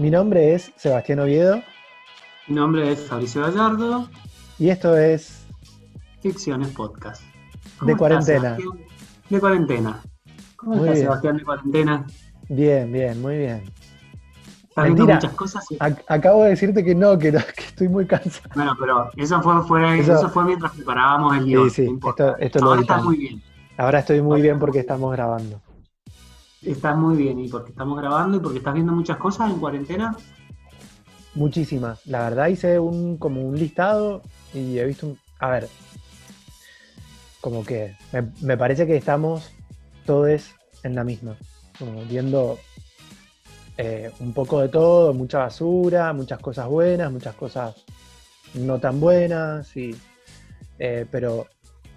Mi nombre es Sebastián Oviedo. Mi nombre es Fabricio Gallardo. Y esto es Ficciones Podcast. De cuarentena. de cuarentena. ¿Cómo estás, Sebastián, de cuarentena? Bien, bien, muy bien. ¿Estás viendo muchas cosas? acabo de decirte que no, que, estoy muy cansado. Bueno, pero eso fue, eso, fue mientras preparábamos el guion. Sí, sí, esto, esto Ahora estás muy bien. Ahora estoy muy bien porque estamos grabando. Estás muy bien, y porque estamos grabando y porque estás viendo muchas cosas en cuarentena. Muchísimas. La verdad hice un como un listado y he visto un. A ver. Como que me, parece que estamos todos en la misma. Como viendo eh, un poco de todo, mucha basura, muchas cosas buenas, muchas cosas no tan buenas, y, eh, pero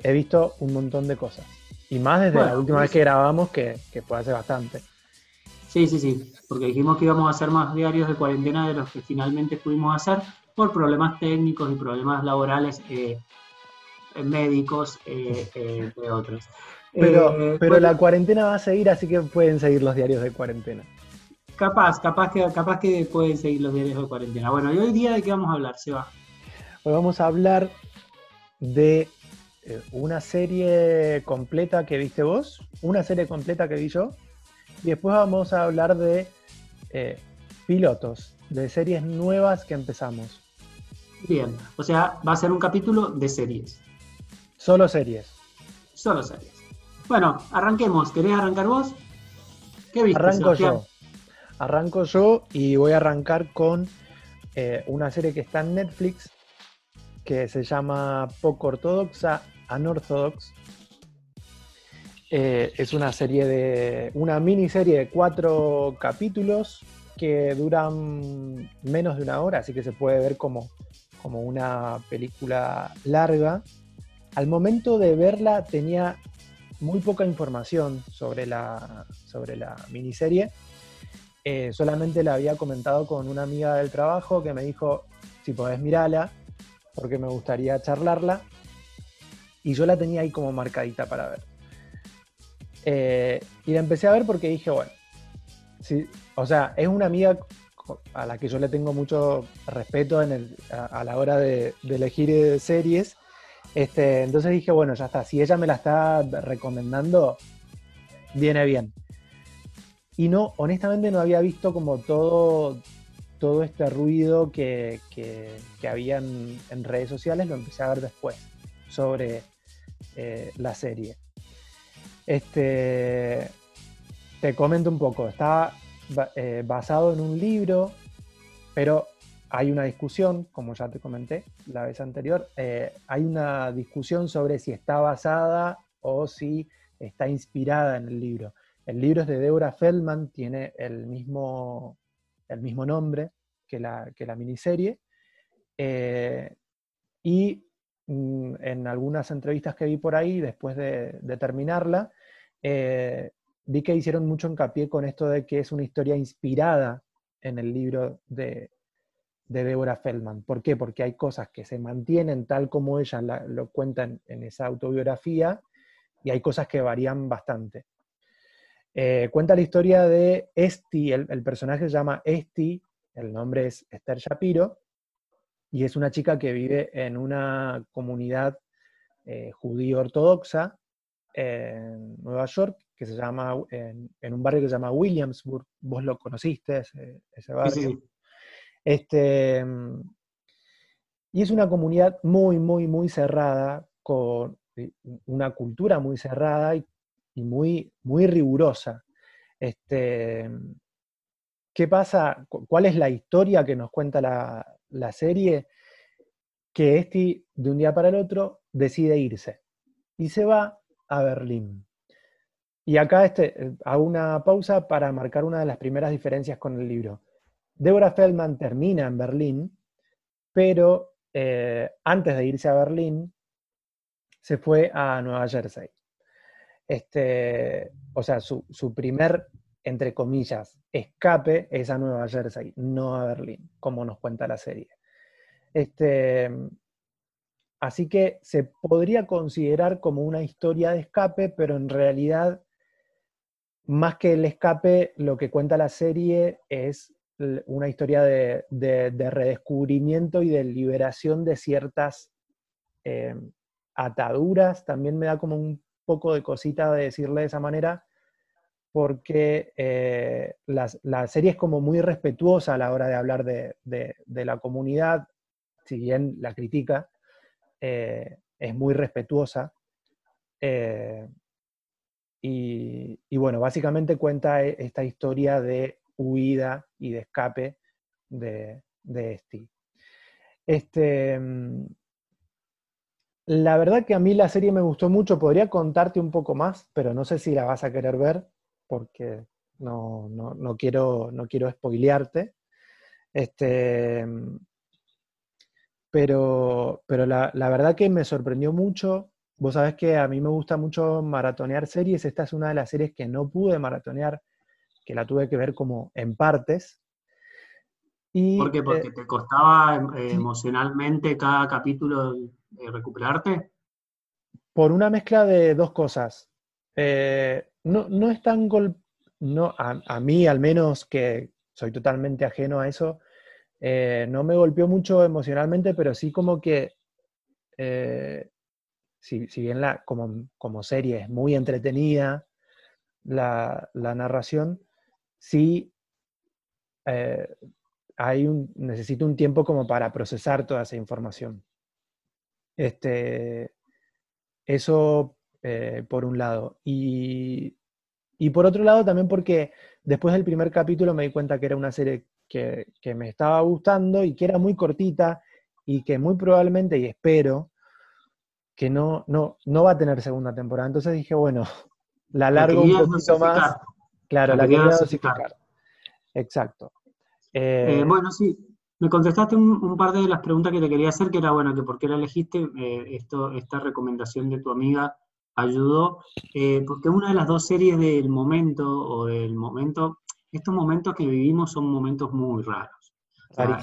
he visto un montón de cosas. Y más desde la última vez que grabamos, que, que fue hace bastante. Sí, sí, sí, porque dijimos que íbamos a hacer más diarios de cuarentena de los que finalmente pudimos hacer por problemas técnicos y problemas laborales eh, médicos, eh, eh, entre otros. Pero, pero la cuarentena va a seguir, así que pueden seguir los diarios de cuarentena. Capaz, capaz que, capaz que pueden seguir los diarios de cuarentena. Bueno, ¿y hoy día de qué vamos a hablar, Seba? Hoy vamos a hablar de eh, una serie completa que viste vos, una serie completa que vi yo, y después vamos a hablar de eh, pilotos, de series nuevas que empezamos. Bien, o sea, va a ser un capítulo de series. Solo series. Solo series. Bueno, arranquemos. ¿Querés arrancar vos? ¿Qué viste? Arranco yo. Arranco yo y voy a arrancar con eh, una serie que está en Netflix que se llama Poco Ortodoxa Unorthodox. Eh, es una serie de. una miniserie de cuatro capítulos que duran menos de una hora, así que se puede ver como, como una película larga. Al momento de verla tenía muy poca información sobre la, sobre la miniserie. Eh, solamente la había comentado con una amiga del trabajo que me dijo si podés mirarla, porque me gustaría charlarla y yo la tenía ahí como marcadita para ver. Eh, y la empecé a ver porque dije, bueno, o sea, es una amiga a la que yo le tengo mucho respeto en a, la hora de, elegir eh, series. Este, entonces dije, bueno, ya está, si ella me la está recomendando, viene bien. Y no, honestamente no había visto como todo, todo este ruido que, que, había en, redes sociales, lo empecé a ver después, sobre eh, la serie. Este, te comento un poco, está eh, basado en un libro, pero hay una discusión, como ya te comenté la vez anterior, eh, hay una discusión sobre si está basada o si está inspirada en el libro. El libro es de Deborah Feldman, tiene el mismo, el mismo nombre que la, que la miniserie. y En algunas entrevistas que vi por ahí, después de, terminarla, eh, vi que hicieron mucho hincapié con esto de que es una historia inspirada en el libro de, de Deborah Feldman. ¿Por qué? Porque hay cosas que se mantienen tal como ella lo cuenta en, esa autobiografía y hay cosas que varían bastante. Eh, cuenta la historia de Esti, el, el, personaje se llama Esti, el nombre es Esther Shapiro, y es una chica que vive en una comunidad eh, judío ortodoxa en Nueva York, que se llama, en, un barrio que se llama Williamsburg, vos lo conociste, ese, barrio. Este, y es una comunidad muy, muy, muy cerrada, con una cultura muy cerrada y, muy, muy rigurosa. Este, ¿Qué pasa? ¿Cuál es la historia que nos cuenta la, la serie que este de un día para el otro decide irse y se va a Berlín. Y acá este, hago una pausa para marcar una de las primeras diferencias con el libro. Deborah Feldman termina en Berlín, pero eh, antes de irse a Berlín se fue a Nueva Jersey. Este, o sea, su, su primer, entre comillas, escape es a Nueva Jersey, no a Berlín, como nos cuenta la serie. Este, así que se podría considerar como una historia de escape, pero en realidad, más que el escape, lo que cuenta la serie es una historia de, redescubrimiento y de liberación de ciertas eh, ataduras. También me da como un poco de cosita de decirle de esa manera, porque eh, la, serie es como muy respetuosa a la hora de hablar de, la comunidad, si bien la critica, eh, es muy respetuosa. y, y, bueno, básicamente cuenta esta historia de huida y de escape de, de Este, Este, la verdad que a mí la serie me gustó mucho, podría contarte un poco más, pero no sé si la vas a querer ver, porque no, quiero, no quiero spoilearte. Este, pero pero la, la, verdad que me sorprendió mucho. Vos sabés que a mí me gusta mucho maratonear series. Esta es una de las series que no pude maratonear que la tuve que ver como en partes. Y, ¿Por qué? ¿Porque eh, te costaba eh, emocionalmente cada capítulo eh, recuperarte? Por una mezcla de dos cosas. no, no es tan gol no, a, mí al menos que soy totalmente ajeno a eso, no me golpeó mucho emocionalmente, pero sí como que, si, si, bien la, como, como, serie es muy entretenida, la, la narración, sí eh, hay un, necesito un tiempo como para procesar toda esa información. Este, eso eh, por un lado. Y, por otro lado también porque después del primer capítulo me di cuenta que era una serie que, me estaba gustando y que era muy cortita y que muy probablemente, y espero, que no, no, no va a tener segunda temporada. Entonces dije, bueno, la largo un poquito más. Claro, la, quería dosificar. Exacto. Eh, eh, bueno, sí, me contestaste un, par de las preguntas que te quería hacer, que era, bueno, que por qué la elegiste, eh, esto, esta recomendación de tu amiga ayudó, porque una de las dos series del momento, o del momento, estos momentos que vivimos son momentos muy raros.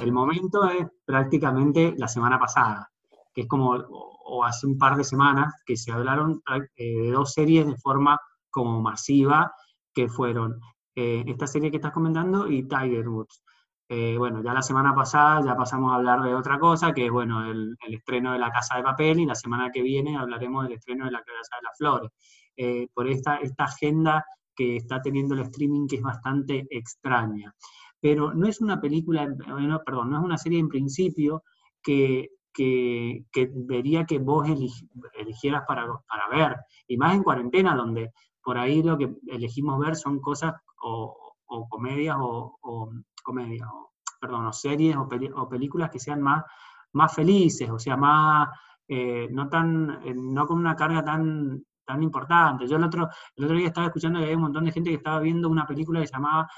el momento es prácticamente la semana pasada, que es como, o, hace un par de semanas, que se hablaron de dos series de forma como masiva, que fueron eh, esta serie que estás comentando y Tiger Woods. Eh, bueno, ya la semana pasada ya pasamos a hablar de otra cosa, que es bueno, el, estreno de La Casa de Papel y la semana que viene hablaremos del estreno de La Casa de las Flores. Eh, por esta, esta agenda que está teniendo el streaming que es bastante extraña. Pero no es una película, perdón, no es una serie en principio que, que, que vería que vos eligieras para, para ver, y más en cuarentena, donde por ahí lo que elegimos ver son cosas o, comedias o, o perdón, o series o, películas que sean más, más felices, o sea, más, eh, no, tan, eh, no con una carga tan, tan importante. Yo el otro, el otro día estaba escuchando que había un montón de gente que estaba viendo una película que se llamaba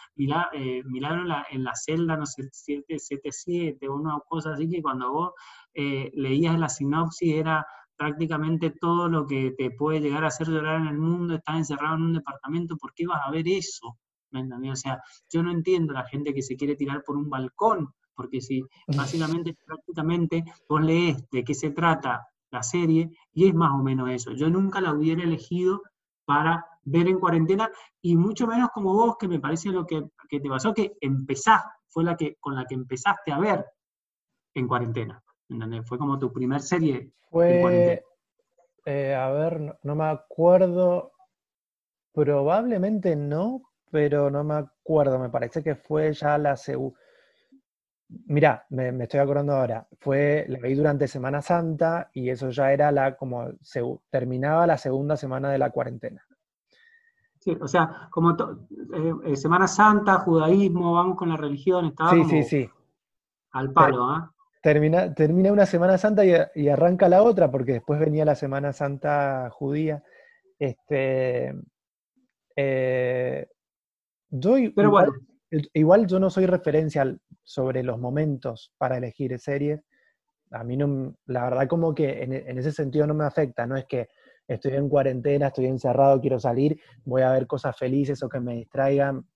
eh, Milagro en la, celda, no sé, 777 o una cosa así, que cuando vos leías la sinopsis era prácticamente todo lo que te puede llegar a hacer llorar en el mundo está encerrado en un departamento, ¿por qué vas a ver eso? ¿Me O sea, yo no entiendo la gente que se quiere tirar por un balcón, porque si básicamente, prácticamente, vos lees de qué se trata la serie y es más o menos eso. Yo nunca la hubiera elegido para ver en cuarentena y mucho menos como vos, que me parece lo que, te pasó, que empezás, fue la que, con la que empezaste a ver en cuarentena. Fue como tu primer serie. Fue, eh, a ver, no, me acuerdo, probablemente no, pero no me acuerdo, me parece que fue ya la segunda. Mirá, me, estoy acordando ahora, fue, la vi durante Semana Santa y eso ya era la, como, se, terminaba la segunda semana de la cuarentena. Sí, o sea, como eh, eh, Semana Santa, judaísmo, vamos con la religión, estaba sí, sí, sí. al palo, ¿ah? termina, termina una Semana Santa y, arranca la otra, porque después venía la Semana Santa judía. Este, eh, yo Pero bueno. Igual yo no soy referencia sobre los momentos para elegir series. A mí no, la verdad como que en, ese sentido no me afecta, no es que estoy en cuarentena, estoy encerrado, quiero salir, voy a ver cosas felices o que me distraigan.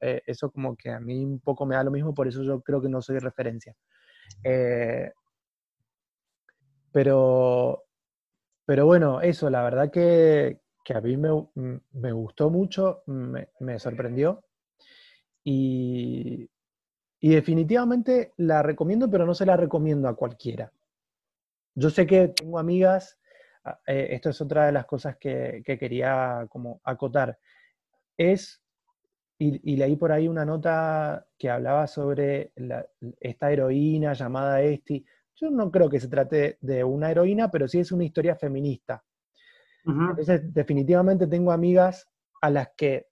Eh, eso como que a mí un poco me da lo mismo, por eso yo creo que no soy referencia. Eh, pero, pero bueno, eso, la verdad que, a mí me, gustó mucho, me, sorprendió. Y, y definitivamente la recomiendo, pero no se la recomiendo a cualquiera. Yo sé que tengo amigas, ah, eh, esto es otra de las cosas que, quería como acotar, es, y, leí por ahí una nota que hablaba sobre esta heroína llamada Esti, yo no creo que se trate de una heroína, pero sí es una historia feminista. Entonces, definitivamente tengo amigas a las que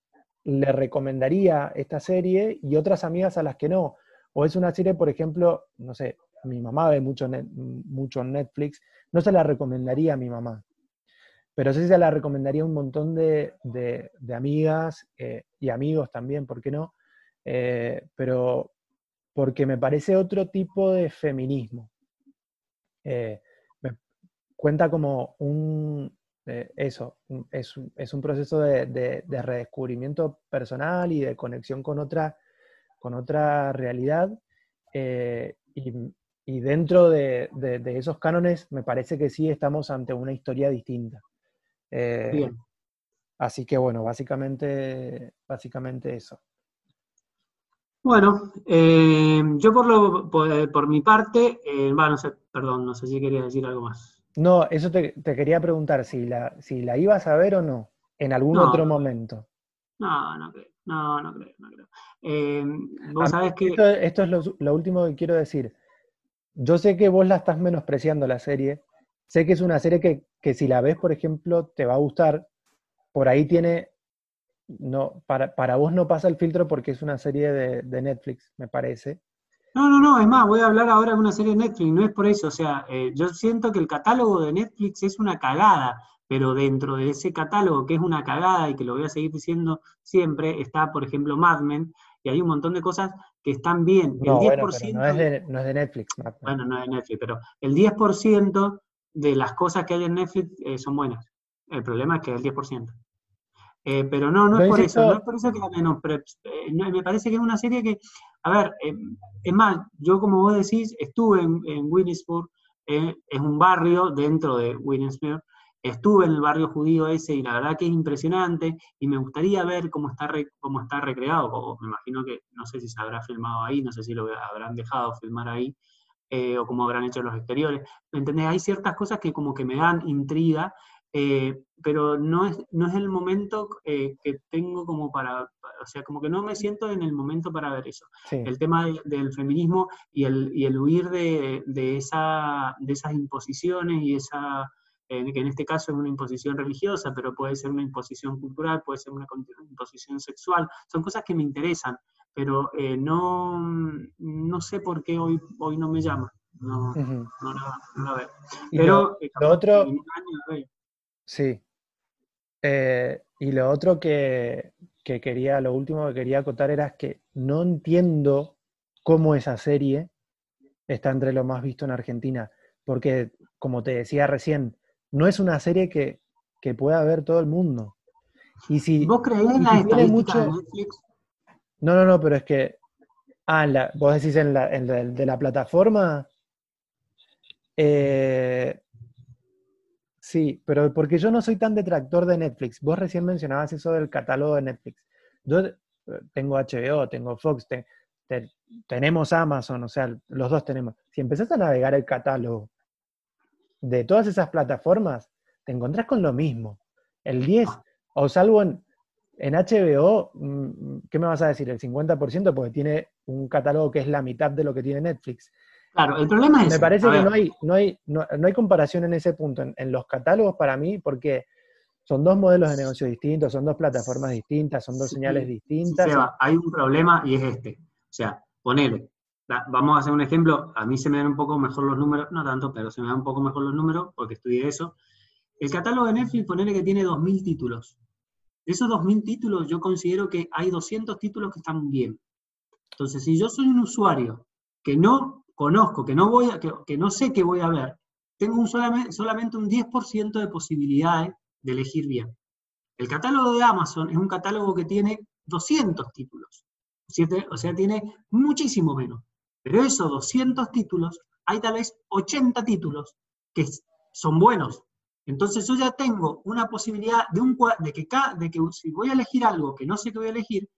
le recomendaría esta serie y otras amigas a las que no. O es una serie, por ejemplo, no sé, mi mamá ve mucho, mucho Netflix, no se la recomendaría a mi mamá. Pero sí se la recomendaría a un montón de, amigas eh, y amigos también, ¿por qué no? Eh, pero porque me parece otro tipo de feminismo. Eh, me cuenta como un, eh, eso, es, un proceso de, redescubrimiento personal y de conexión con otra, con otra realidad. Eh, y, dentro de, esos cánones me parece que sí estamos ante una historia distinta. Así que bueno, básicamente, básicamente eso. Bueno, eh, yo por, lo, por, mi parte, eh, no sé, perdón, no sé si quería decir algo más. No, eso te, quería preguntar, si la, si la ibas a ver o no, en algún otro momento. No, no creo, no, no creo, no creo. Eh, vos sabés que... Esto, es lo, último que quiero decir. Yo sé que vos la estás menospreciando la serie, sé que es una serie que, que si la ves, por ejemplo, te va a gustar, por ahí tiene no, para, para vos no pasa el filtro porque es una serie de, Netflix, me parece. No, no, no, es más, voy a hablar ahora de una serie de Netflix, no es por eso, o sea, eh, yo siento que el catálogo de Netflix es una cagada, pero dentro de ese catálogo que es una cagada y que lo voy a seguir diciendo siempre, está, por ejemplo, Mad Men, y hay un montón de cosas que están bien. No, el 10%, no, es de, no, es de, Netflix. Bueno, no es de Netflix, pero el 10% de las cosas que hay en Netflix eh, son buenas. El problema es que es el 10%. Eh, pero no, no es por eso, no es por eso que la menos, eh, me parece que es una serie que, a ver, eh, es más, yo como vos decís, estuve en, en es un barrio dentro de Winnisburg, estuve en el barrio judío ese y la verdad que es impresionante y me gustaría ver cómo está, cómo está recreado, o me imagino que, no sé si se habrá filmado ahí, no sé si lo habrán dejado filmar ahí, o cómo habrán hecho los exteriores, ¿me entendés? Hay ciertas cosas que como que me dan intriga, eh, pero no es, no es el momento eh, que tengo como para, o sea, como que no me siento en el momento para ver eso. El tema del feminismo y el, y el huir de, de, esa, de esas imposiciones y esa, eh, que en este caso es una imposición religiosa, pero puede ser una imposición cultural, puede ser una imposición sexual, son cosas que me interesan, pero no, no sé por qué hoy, hoy no me llama. No, no, la, veo. Pero lo, otro, Sí. Eh, y lo otro que, quería, lo último que quería acotar era que no entiendo cómo esa serie está entre lo más visto en Argentina. Porque, como te decía recién, no es una serie que, pueda ver todo el mundo. Y si, ¿Vos creés en la mucho... de Netflix? No, no, no, pero es que. Ah, la, vos decís en la, de la plataforma. Eh, Sí, pero porque yo no soy tan detractor de Netflix. Vos recién mencionabas eso del catálogo de Netflix. Yo eh, tengo HBO, tengo Fox, tenemos Amazon, o sea, los dos tenemos. Si empezás a navegar el catálogo de todas esas plataformas, te encontrás con lo mismo. El 10, o salvo en, HBO, mm, ¿qué me vas a decir? El 50% porque tiene un catálogo que es la mitad de lo que tiene Netflix. Claro, el problema es... Me parece que no hay, no, hay, no, hay comparación en ese punto, en, los catálogos para mí, porque son dos modelos de negocio distintos, son dos plataformas distintas, son dos señales distintas. hay un problema y es este. O sea, ponele, vamos a hacer un ejemplo, a mí se me dan un poco mejor los números, no tanto, pero se me dan un poco mejor los números porque estudié eso. El catálogo de Netflix, ponele que tiene 2.000 títulos. De esos 2.000 títulos, yo considero que hay 200 títulos que están bien. Entonces, si yo soy un usuario que no conozco, que no, voy a, que, no sé qué voy a ver, tengo un solamente, un 10% de posibilidades de elegir bien. El catálogo de Amazon es un catálogo que tiene 200 títulos, o sea, tiene muchísimo menos. Pero esos 200 títulos, hay tal vez 80 títulos que son buenos. Entonces yo ya tengo una posibilidad de, un, de, que, de que si voy a elegir algo que no sé qué voy a elegir,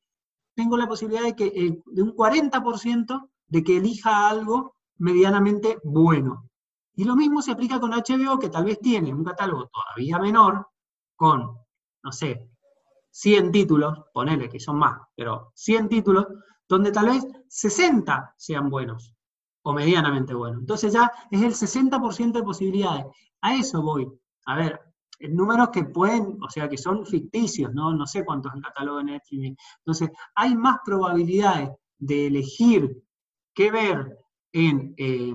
tengo la posibilidad de, que, eh, de un 40% de que elija algo medianamente bueno. Y lo mismo se aplica con HBO, que tal vez tiene un catálogo todavía menor, con, no sé, 100 títulos, ponele que son más, pero 100 títulos, donde tal vez 60 sean buenos o medianamente buenos. Entonces ya es el 60% de posibilidades. A eso voy. A ver, números que pueden, o sea, que son ficticios, ¿no? No sé cuántos en catálogo de Netflix. Entonces, hay más probabilidades de elegir qué ver en, eh,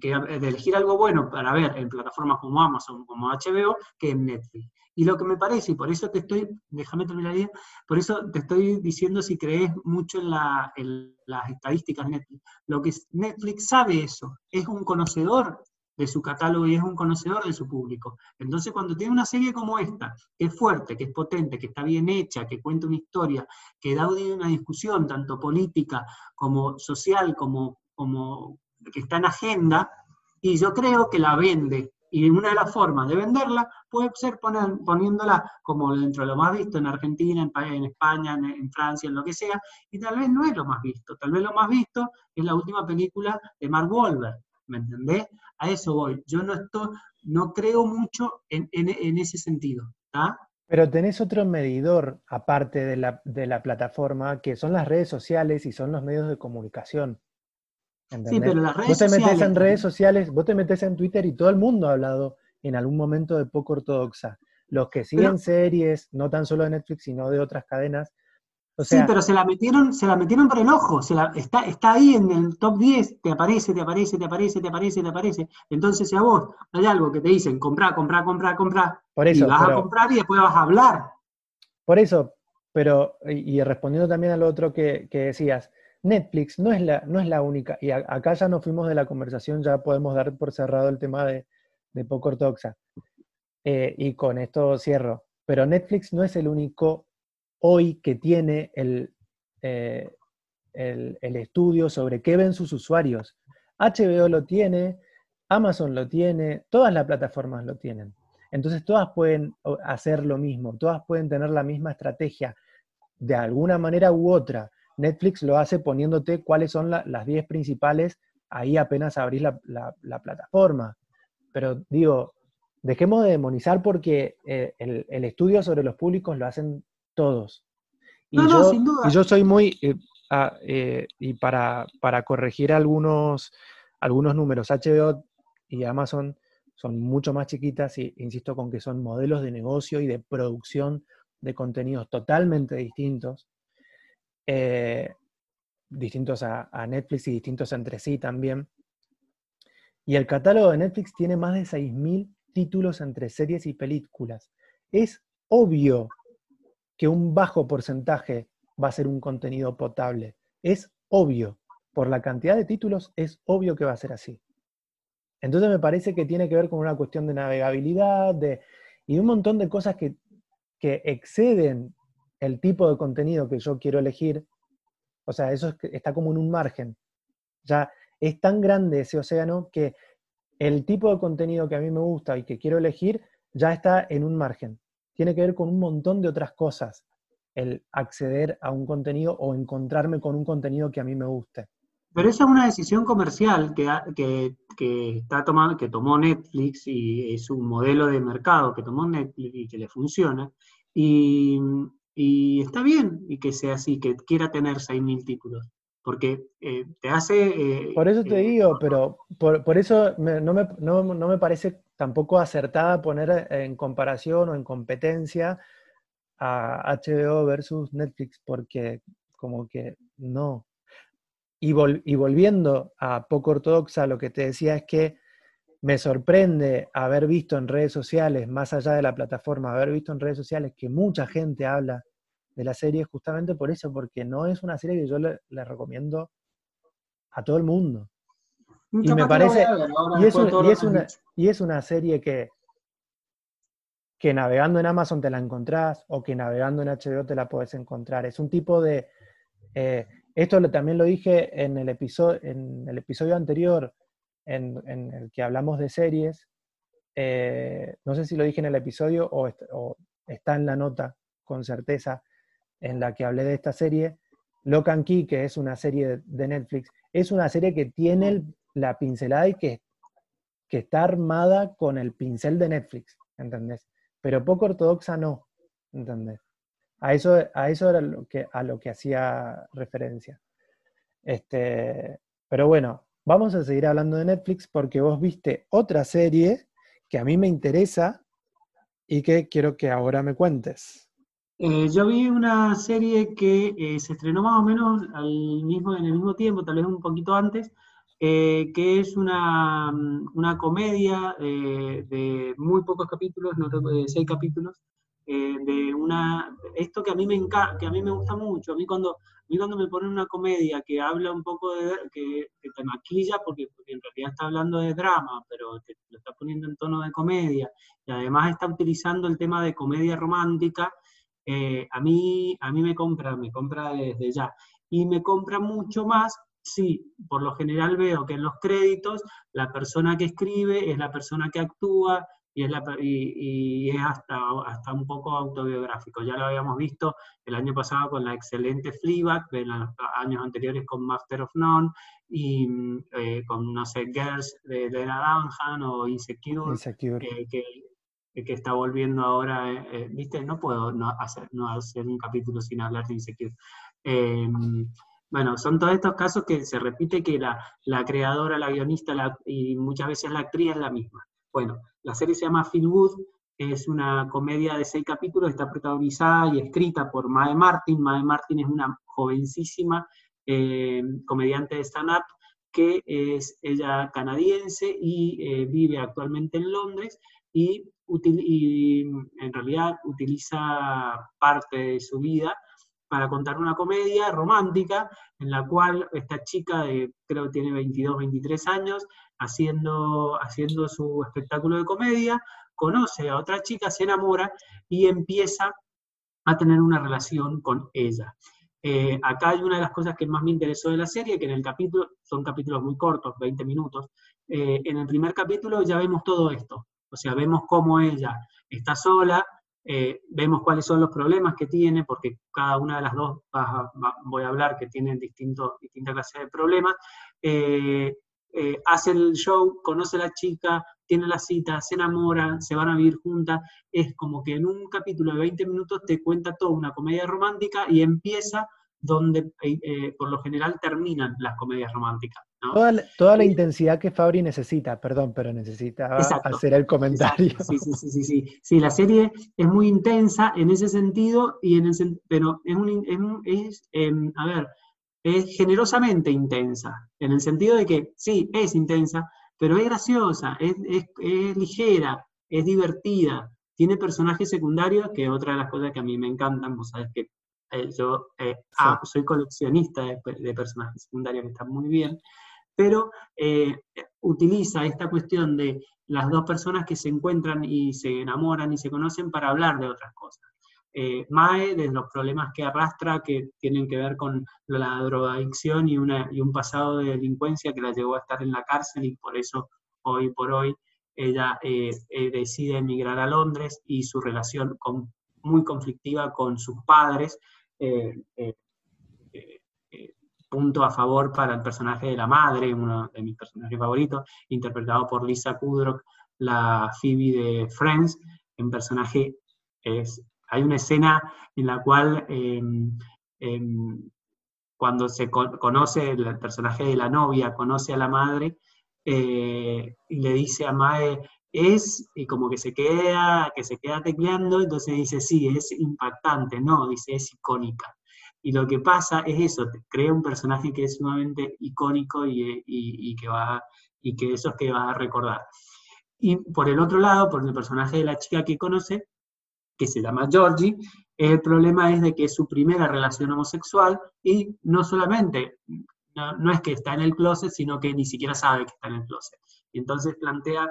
de elegir algo bueno para ver en plataformas como Amazon, como HBO, que en Netflix. Y lo que me parece, y por eso te estoy, déjame terminar por eso te estoy diciendo si crees mucho en, las estadísticas Netflix. Lo que Netflix sabe eso, es un conocedor de su catálogo y es un conocedor de su público. Entonces, cuando tiene una serie como esta, que es fuerte, que es potente, que está bien hecha, que cuenta una historia, que da una discusión tanto política como social, como, como que está en agenda, y yo creo que la vende. Y una de las formas de venderla puede ser poniéndola como dentro de lo más visto en Argentina, en, en España, en, en, Francia, en lo que sea, y tal vez no es lo más visto. Tal vez lo más visto es la última película de Mark Wahlberg, ¿me entendés? A eso voy. Yo no, estoy, no creo mucho en, ese sentido. Pero tenés otro medidor aparte de la, de la, plataforma, que son las redes sociales y son los medios de comunicación. Sí, pero las redes vos te sociales... metés en redes sociales, vos te metés en Twitter y todo el mundo ha hablado en algún momento de poco ortodoxa. Los que siguen series, no tan solo de Netflix, sino de otras cadenas, sí, pero se la metieron, se la metieron por el ojo, se la, está, está ahí en el top 10, te aparece, te aparece, te aparece, te aparece, te aparece. Entonces, si a vos hay algo que te dicen, comprá, comprá, comprá, comprá, por eso, y vas a comprar y después vas a hablar. Por eso, pero, y, respondiendo también a lo otro que, decías, Netflix no es, la, no es la única, y acá ya nos fuimos de la conversación, ya podemos dar por cerrado el tema de, de poco ortodoxa. Eh, y con esto cierro. Pero Netflix no es el único hoy que tiene eh, el, el, estudio sobre qué ven sus usuarios. HBO lo tiene, Amazon lo tiene, todas las plataformas lo tienen. Entonces todas pueden hacer lo mismo, todas pueden tener la misma estrategia de alguna manera u otra. Netflix lo hace poniéndote cuáles son las 10 principales ahí apenas abrís la, la, plataforma. Pero digo, dejemos de demonizar porque eh, el, el, estudio sobre los públicos lo hacen todos. Y, yo, y yo soy muy, eh, eh, y para, para, corregir algunos, algunos números, HBO y Amazon son mucho más chiquitas y insisto con que son modelos de negocio y de producción de contenidos totalmente distintos, eh, distintos a, a, Netflix y distintos entre sí también. Y el catálogo de Netflix tiene más de 6.000 títulos entre series y películas. Es obvio que un bajo porcentaje va a ser un contenido potable. Es obvio. Por la cantidad de títulos, es obvio que va a ser así. Entonces me parece que tiene que ver con una cuestión de navegabilidad de, y un montón de cosas que, que exceden el tipo de contenido que yo quiero elegir. O sea, eso está como en un margen. Ya es tan grande ese océano que el tipo de contenido que a mí me gusta y que quiero elegir ya está en un margen tiene que ver con un montón de otras cosas, el acceder a un contenido o encontrarme con un contenido que a mí me guste. Pero esa es una decisión comercial que, que, está tomando, que tomó Netflix y es un modelo de mercado que tomó Netflix y que le funciona. Y, y está bien y que sea así, que quiera tener 6.000 títulos porque eh, te hace... Eh, por eso te eh, digo, pero por, por eso no, me, no, no, me, parece tampoco acertada poner en comparación o en competencia a HBO versus Netflix, porque como que no. Y, y volviendo a poco ortodoxa, lo que te decía es que me sorprende haber visto en redes sociales, más allá de la plataforma, haber visto en redes sociales que mucha gente habla de la serie justamente por eso, porque no es una serie que yo le, recomiendo a todo el mundo. Y me parece, y es, una, y es una serie que, que navegando en Amazon te la encontrás o que navegando en HBO te la puedes encontrar. Es un tipo de... Eh, esto también lo dije en el episodio, en el episodio anterior, en, el que hablamos de series. Eh, no sé si lo dije en el episodio o, o, está en la nota con certeza en la que hablé de esta serie, Lock Key, que es una serie de Netflix, es una serie que tiene la pincelada y que, que está armada con el pincel de Netflix, ¿entendés? Pero poco ortodoxa no, ¿entendés? A eso, a eso era lo que, a lo que hacía referencia. Este, pero bueno, vamos a seguir hablando de Netflix porque vos viste otra serie que a mí me interesa y que quiero que ahora me cuentes. Eh, yo vi una serie que eh, se estrenó más o menos al mismo, en el mismo tiempo, tal vez un poquito antes, eh, que es una, una comedia de muy pocos capítulos, no seis capítulos, de una, esto que a mí me encanta, que a mí me gusta mucho, a mí cuando, a cuando me ponen una comedia que habla un poco de, que, te maquilla, porque, porque, en realidad está hablando de drama, pero te lo está poniendo en tono de comedia, y además está utilizando el tema de comedia romántica, eh, a, mí, a mí me compra, me compra desde ya. Y me compra mucho más si por lo general veo que en los créditos la persona que escribe es la persona que actúa y es, la, y, es hasta, hasta un poco autobiográfico. Ya lo habíamos visto el año pasado con la excelente Fleabag, en los años anteriores con Master of None y eh, con, no sé, Girls de Lena Dunham o Insecure, Insecure. que, que está volviendo ahora, eh, eh, viste, no puedo no hacer, no hacer un capítulo sin hablar de Insecure. Em, bueno, son todos estos casos que se repite que la, la creadora, la guionista y muchas veces la actriz es la misma. Bueno, la serie se llama Feel Good, es una comedia de seis capítulos, está protagonizada y escrita por Mae Martin. Mae Martin es una jovencísima em, comediante de stand-up que es ella canadiense y eh, vive actualmente en Londres y y en realidad utiliza parte de su vida para contar una comedia romántica en la cual esta chica, creo que tiene 22, 23 años, haciendo, haciendo su espectáculo de comedia, conoce a otra chica, se enamora y empieza a tener una relación con ella. Eh, acá hay una de las cosas que más me interesó de la serie, que en el capítulo, son capítulos muy cortos, 20 minutos, eh, en el primer capítulo ya vemos todo esto, o sea, vemos cómo ella está sola, eh, vemos cuáles son los problemas que tiene, porque cada una de las dos voy a hablar que tienen distinto, distintas clases de problemas. Eh, eh, hace el show, conoce a la chica, tiene la cita, se enamoran, se van a vivir juntas. Es como que en un capítulo de 20 minutos te cuenta toda una comedia romántica y empieza donde por lo general terminan las comedias románticas. Toda, la intensidad que Fabri necesita, perdón, pero necesita hacer el comentario. Sí, sí, sí, sí, sí, la serie es muy intensa en ese sentido, y en el, pero es, un, es em, a ver, es generosamente intensa, en el sentido de que sí, es intensa, pero es graciosa, es, ligera, es divertida, tiene personajes secundarios, que es otra de las cosas que a mí me encantan, vos sabés que eh, yo eh, ah, soy coleccionista de, de, personajes secundarios que están muy bien, pero eh, utiliza esta cuestión de las dos personas que se encuentran y se enamoran y se conocen para hablar de otras cosas. Eh, Mae, de los problemas que arrastra, que tienen que ver con la drogadicción y, un pasado de delincuencia que la llevó a estar en la cárcel y por eso hoy por hoy ella eh, decide emigrar a Londres y su relación muy conflictiva con sus padres, punto a favor para el personaje de la madre, uno de mis personajes favoritos, interpretado por Lisa Kudrow, la Phoebe de Friends, un personaje es... Hay una escena en la cual em, em, cuando se conoce el personaje de la novia, conoce a la madre, eh, y le dice a Mae, es, y como que se queda, que se queda tecleando, entonces dice, sí, es impactante, no, dice, es icónica. Y lo que pasa es eso, crea un personaje que es sumamente icónico y, que, va, y que eso es que va a recordar. Y por el otro lado, por el personaje de la chica que conoce, que se llama Georgie, el problema es de que es su primera relación homosexual y no solamente, no, no, es que está en el closet, sino que ni siquiera sabe que está en el closet. Y entonces plantea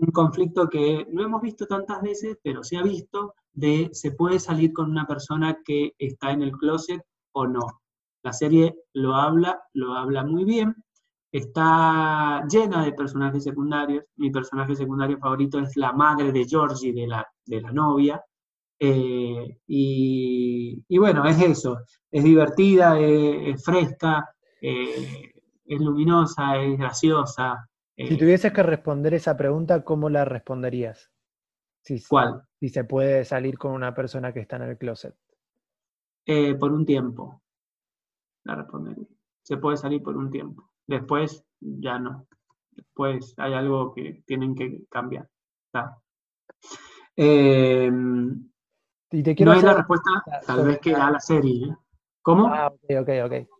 un conflicto que no hemos visto tantas veces, pero se ha visto, de se puede salir con una persona que está en el closet o no. La serie lo habla, lo habla muy bien, está llena de personajes secundarios. Mi personaje secundario favorito es la madre de Georgie, de la, de la novia, Eh, y, bueno, es eso, es divertida, es, fresca, eh, es luminosa, es graciosa. Si tuvieses que responder esa pregunta, ¿cómo la responderías? Si, ¿Cuál? Si se puede salir con una persona que está en el closet. por un tiempo, la respondería. Se puede salir por un tiempo. Después ya no. Después hay algo que tienen que cambiar. Eh, y te quiero no es la respuesta, tal vez que da la serie. ¿eh? ¿Cómo? Ah, ok, ok, ok.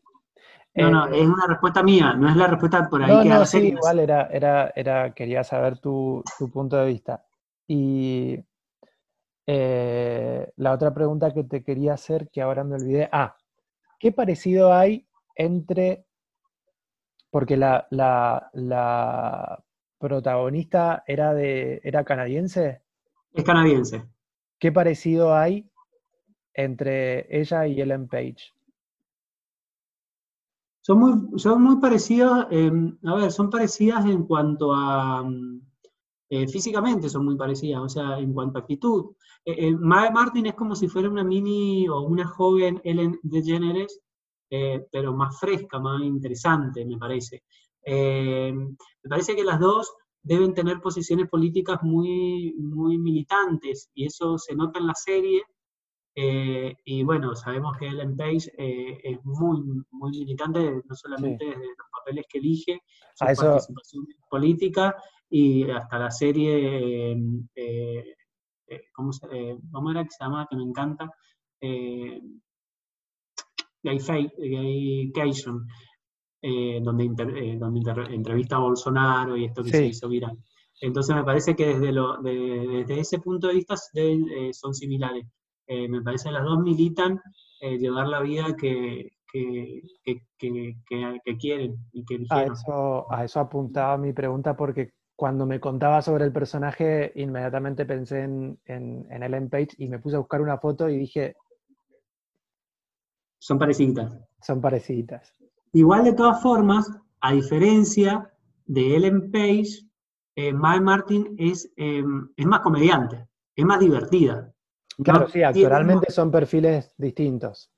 No, no, eh, es una respuesta mía, no es la respuesta por ahí que da la serie. igual era, era, era, quería saber tu, tu punto de vista. Y la otra pregunta que te quería hacer, que ahora me olvidé. Ah, ¿qué parecido hay entre porque la, la, protagonista era, de, era canadiense. Es canadiense. ¿Qué parecido hay entre ella y Ellen Page? Son muy, son muy parecidas, a ver, son parecidas en cuanto a, mm, eh, físicamente son muy parecidas, o sea, en cuanto a actitud. Eh, eh Martin es como si fuera una mini o una joven Ellen DeGeneres, eh, pero más fresca, más interesante, me parece. Eh, me parece que las dos deben tener posiciones políticas muy, muy militantes y eso se nota en la serie. Eh, y bueno, sabemos que Ellen Page es muy, muy militante, no solamente desde los papeles que elige, su participación política y hasta la serie, ¿cómo, se, ¿cómo, era que se llama? Que me encanta. Gaycation, eh, donde, eh, donde entrevista a Bolsonaro y esto que se hizo viral. Entonces me parece que desde, lo, desde ese punto de vista eh, son similares. Eh, me parece que las dos militan llevar la vida que, que, quieren y que A eso, a eso apuntaba mi pregunta porque cuando me contaba sobre el personaje, inmediatamente pensé en, en, en Ellen Page y me puse a buscar una foto y dije, son parecidas. Son parecidas. Igual de todas formas, a diferencia de Ellen Page, eh, Mae Martin es, em, es más comediante, es más divertida. Claro, sí, actualmente son perfiles distintos.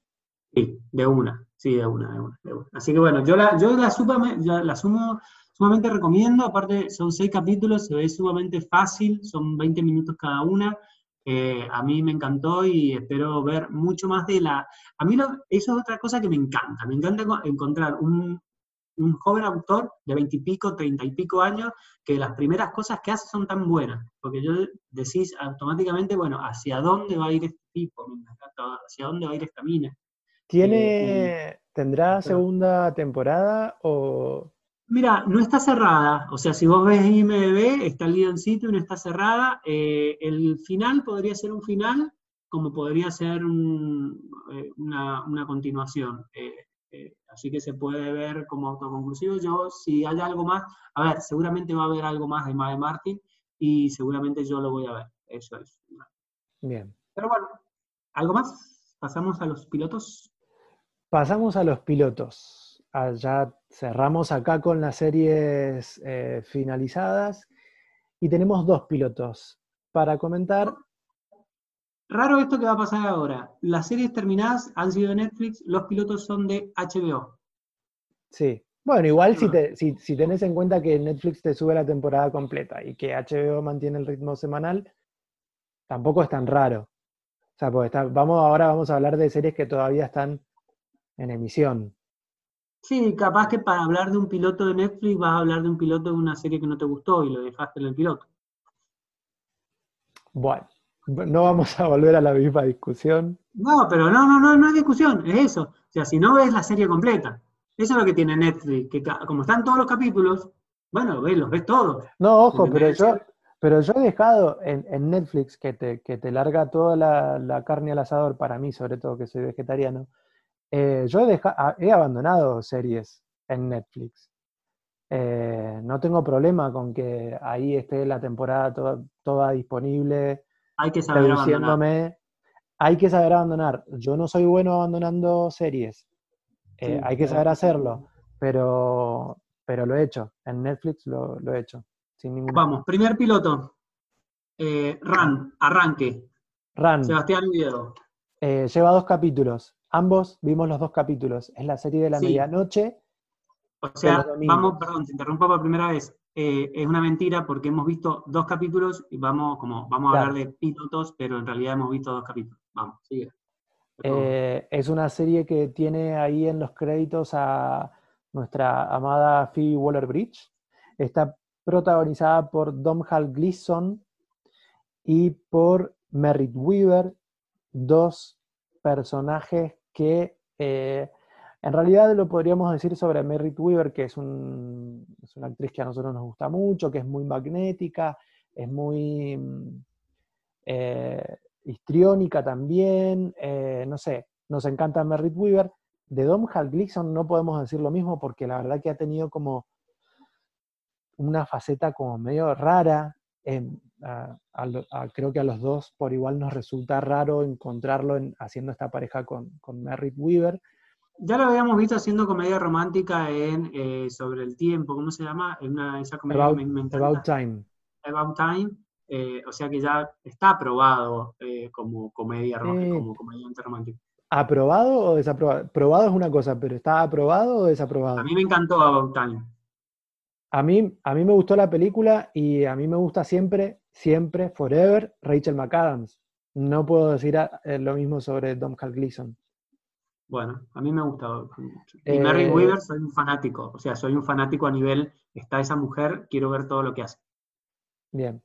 Sí, de una, sí, de una, de una, Así que bueno, yo la, yo la, la sumo, sumamente recomiendo, aparte son seis capítulos, se ve sumamente fácil, son 20 minutos cada una, eh, a mí me encantó y espero ver mucho más de la... A mí eso es otra cosa que me encanta. Me encanta encontrar un, joven autor de veintipico, treinta y pico años, que las primeras cosas que hace son tan buenas. Porque yo decís automáticamente, bueno, ¿hacia dónde va a ir este tipo? ¿Hacia dónde va a ir esta mina? ¿Tiene, eh, ¿Tendrá segunda temporada o...? Mira, no está cerrada. O sea, si vos ves IMDB, está el guioncito y no está cerrada. Eh, el final podría ser un final, como podría ser eh, una, continuación. Eh, así que se puede ver como autoconclusivo. Yo, si hay algo más, a ver, seguramente va a haber algo más de Mae Martin y seguramente yo lo voy a ver. Eso es. Bien. Pero bueno, ¿algo más? ¿Pasamos a los pilotos? Pasamos a los pilotos. Ah, ya cerramos acá con las series eh, finalizadas y tenemos dos pilotos para comentar. Raro esto que va a pasar ahora. Las series terminadas han sido de Netflix, los pilotos son de HBO. Sí. Bueno, igual si, si, tenés en cuenta que Netflix te sube la temporada completa y que HBO mantiene el ritmo semanal, tampoco es tan raro. O sea, pues vamos, ahora vamos a hablar de series que todavía están en emisión. Sí, capaz que para hablar de un piloto de Netflix vas a hablar de un piloto de una serie que no te gustó y lo dejaste en el piloto. Bueno, no vamos a volver a la misma discusión. No, pero no, no, no, no es discusión, es eso. O sea, si no ves la serie completa, eso es lo que tiene Netflix, que como están todos los capítulos, bueno, ves, los ves todos. No, ojo, pero yo, pero yo he dejado en, Netflix que te, que te larga toda la, la, carne al asador, para mí sobre todo que soy vegetariano, eh, yo he, abandonado series en Netflix. Eh, no tengo problema con que ahí esté la temporada toda, disponible. Hay que saber abandonar. Hay que saber abandonar. Yo no soy bueno abandonando series. Eh, hay que saber hacerlo, pero, pero lo he hecho. En Netflix lo, he hecho. Vamos, primer piloto. Run, arranque. Ran. Sebastián Oviedo. Eh, lleva dos capítulos. Ambos vimos los dos capítulos. Es la serie de la Sí. medianoche. O sea, vamos, perdón, te interrumpo por primera vez. Eh, es una mentira porque hemos visto dos capítulos y vamos, como, vamos a hablar de pilotos, pero en realidad hemos visto dos capítulos. Vamos, sigue. Eh, es una serie que tiene ahí en los créditos a nuestra amada Phoebe Waller-Bridge. Está protagonizada por Domhnall Gleeson y por Merritt Weaver, dos personajes que eh, en realidad lo podríamos decir sobre Merritt Weaver, que es, un- es una actriz que a nosotros nos gusta mucho, que es muy magnética, es muy mm, eh, histriónica también, eh, no sé, nos encanta Merritt Weaver. De Domhnall Gleeson no podemos decir lo mismo porque la verdad que ha tenido como una faceta como medio rara. creo que a los dos por igual nos resulta raro encontrarlo en- haciendo esta pareja con, con Merritt Weaver. Ya lo habíamos visto haciendo comedia romántica en eh, Sobre el Tiempo, ¿cómo se llama? En una, esa comedia About, me, me. About Time. About Time. eh, o sea que ya está aprobado eh, como comedia rom- Sí. como comediante romántico. ¿Aprobado o desaprobado? Probado es una cosa, pero ¿está aprobado o desaprobado? A mí me encantó About Time. A mí, a mí me gustó la película y a mí me gusta siempre, siempre, forever, Rachel McAdams. No puedo decir a- eh, lo mismo sobre Domhnall Gleeson. Bueno, a mí me gusta. Y Eh, Merritt Weaver soy un fanático, o sea, soy un fanático a nivel, está esa mujer, quiero ver todo lo que hace. Bien.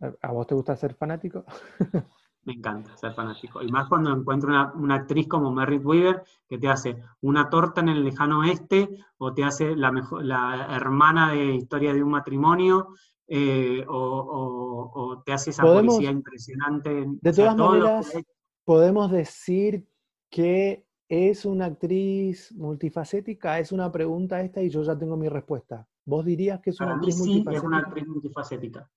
¿A- ¿A vos te gusta ser fanático? Me encanta ser fanático. Y más cuando encuentro una, una actriz como Merritt Weaver que te hace una torta en el lejano oeste o te hace la, mejor, la hermana de historia de un matrimonio eh, o, o- o te hace esa policía impresionante. De todas maneras, podemos decir que es una actriz multifacética. Es una pregunta esta y yo ya tengo mi respuesta. ¿Vos dirías que es una para actriz sí es multifacética? una actriz multifacética.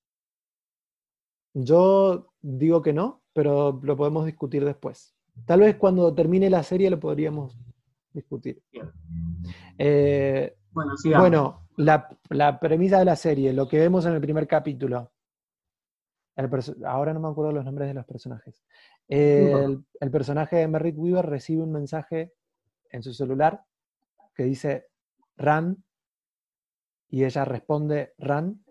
Yo digo que no, pero lo podemos discutir después. Tal vez cuando termine la serie lo podríamos discutir. Eh, Bueno, sigamos. bueno, la, la premisa de la serie, lo que vemos en el primer capítulo. El ahora no me acuerdo los nombres de los personajes. El, el personaje de Merritt Weaver recibe un mensaje en su celular que dice Run y ella responde Run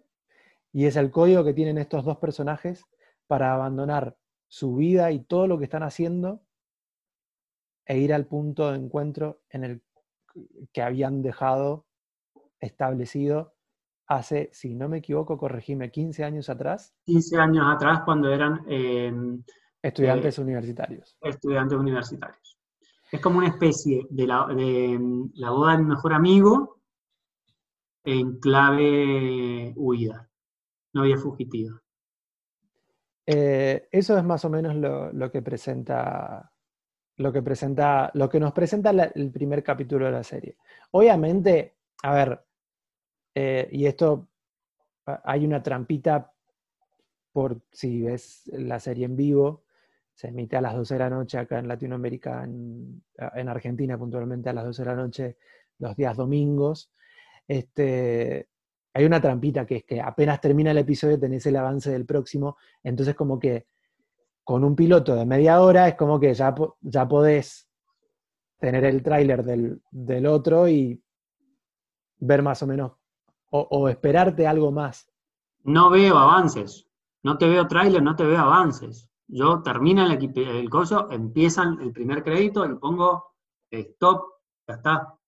y es el código que tienen estos dos personajes para abandonar su vida y todo lo que están haciendo e ir al punto de encuentro en el que habían dejado establecido hace, si no me equivoco, corregime, 15 años atrás, 15 años atrás cuando eran eh, estudiantes universitarios. estudiantes universitarios. Es como una especie de la, de, mm, la boda de mi mejor amigo en clave huida, novia fugitiva. Eh, eso es más o menos lo, lo que presenta, lo que presenta, lo que nos presenta la- el primer capítulo de la serie. Obviamente, a ver, eh, y esto hay una trampita por si ves la serie en vivo, se emite a las 12 de la noche acá en Latinoamérica, en, en Argentina puntualmente a las 12 de la noche los días domingos. Este, hay una trampita que es que apenas termina el episodio tenés el avance del próximo, entonces como que con un piloto de media hora es como que ya, ya podés tener el tráiler del, del otro y ver más o menos, o, o esperarte algo más. No veo avances, no te veo tráiler, no te veo avances. Yo termina el, el coso, empiezan el primer crédito y pongo eh, stop, ya está.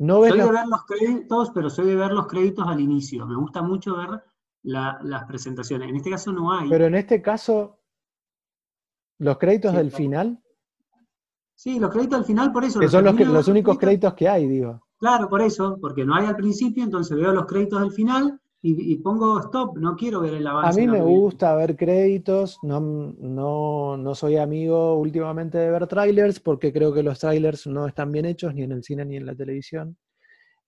No Soy de ver los créditos, pero soy de ver los créditos al inicio. Me gusta mucho ver la- las presentaciones. En este caso no hay. pero en este caso, los créditos Sí, del final, Sí, los créditos al final, por eso. que los son los, que- los únicos créditos que hay, digo. Claro, por eso, porque no hay al principio, entonces veo los créditos del final y, y pongo stop, no quiero ver el A avance. mí en lo me gusta ver créditos, no, no, no soy amigo últimamente de ver trailers porque creo que los trailers no están bien hechos ni en el cine ni en la televisión.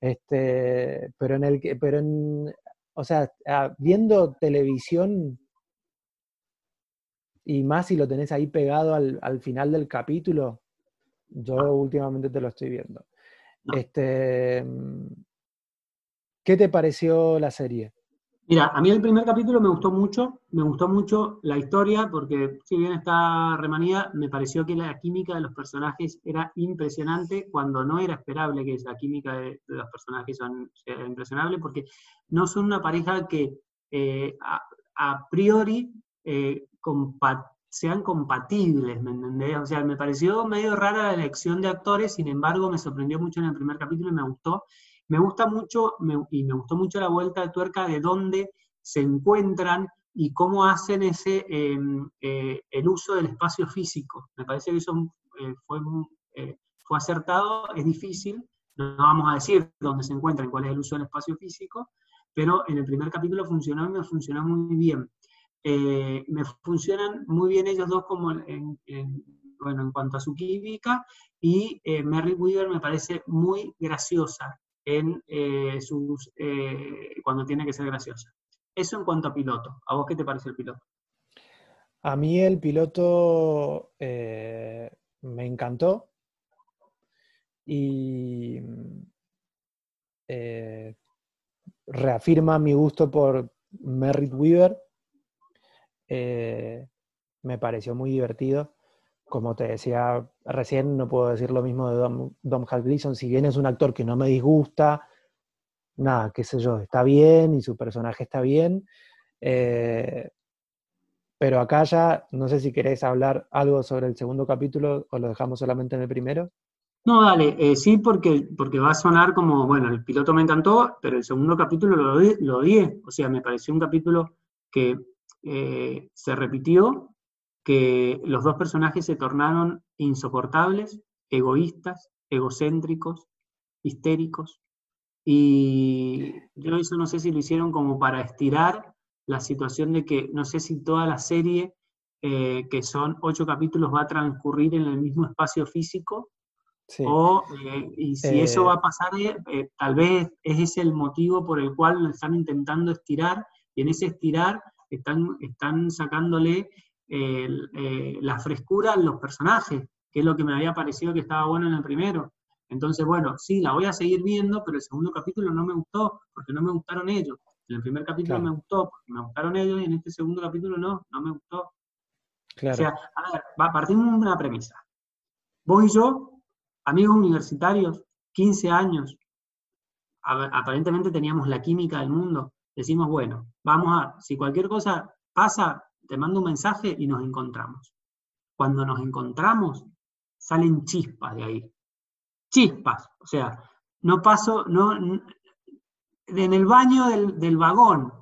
Este, pero en el que, pero en, o sea, ah, viendo televisión y más si lo tenés ahí pegado al, al final del capítulo, yo últimamente te lo estoy viendo. No. Este, ¿qué te pareció la serie? Mira, a mí el primer capítulo me gustó mucho, me gustó mucho la historia, porque si bien está remanida, me pareció que la química de los personajes era impresionante, cuando no era esperable que la química de, los personajes sea impresionable, porque no son una pareja que eh, a, priori eh, sean compatibles, ¿me entendés? O sea, me pareció medio rara la elección de actores, sin embargo me sorprendió mucho en el primer capítulo y me gustó. Me gusta mucho, y me gustó mucho la vuelta de tuerca de dónde se encuentran y cómo hacen ese, em, eh, el uso del espacio físico. Me parece que eso eh, fue, eh, fue acertado, es difícil, no vamos a decir dónde se encuentran, cuál es el uso del espacio físico, pero en el primer capítulo funcionó y me funcionó muy bien. Me funcionan muy bien ellos dos como en, bueno, en cuanto a su química, y Mary Weaver me parece muy graciosa en eh, sus, eh, cuando tiene que ser graciosa. Eso en cuanto a piloto. ¿A vos qué te parece el piloto? A mí el piloto eh, me encantó y reafirma mi gusto por Merritt Weaver. Me pareció muy divertido como te decía recién, no puedo decir lo mismo de Dom, Dom Gleason, si bien es un actor que no me disgusta, nada, qué sé yo, está bien y su personaje está bien. Eh, pero acá ya, no sé si querés hablar algo sobre el segundo capítulo o lo dejamos solamente en el primero. No, dale, eh, sí, porque, porque va a sonar como, bueno, el piloto me encantó, pero el segundo capítulo lo, lo. O sea, me pareció un capítulo que eh, se repitió que los dos personajes se tornaron insoportables, egoístas, egocéntricos, histéricos. Y yo eso no sé si lo hicieron como para estirar la situación de que no sé si toda la serie, eh, que son ocho capítulos, va a transcurrir en el mismo espacio físico. O, eh, y si eso va a pasar, tal vez es ese el motivo por el cual lo están intentando estirar, y en ese estirar están, están sacándole eh, la frescura en los personajes, que es lo que me había parecido que estaba bueno en el primero. Entonces, bueno, sí, la voy a seguir viendo, pero el segundo capítulo no me gustó, porque no me gustaron ellos. En el primer capítulo me gustó, porque me gustaron ellos, y en este segundo capítulo no, no me gustó. Claro. O sea, a ver, partimos de una premisa. Vos y yo, amigos universitarios, 15 años, aparentemente teníamos la química del mundo. Decimos, bueno, vamos a, si cualquier cosa pasa, te mando un mensaje y nos encontramos. Cuando nos encontramos, salen chispas de ahí. Chispas, o sea, no paso, no, en el baño del, vagón,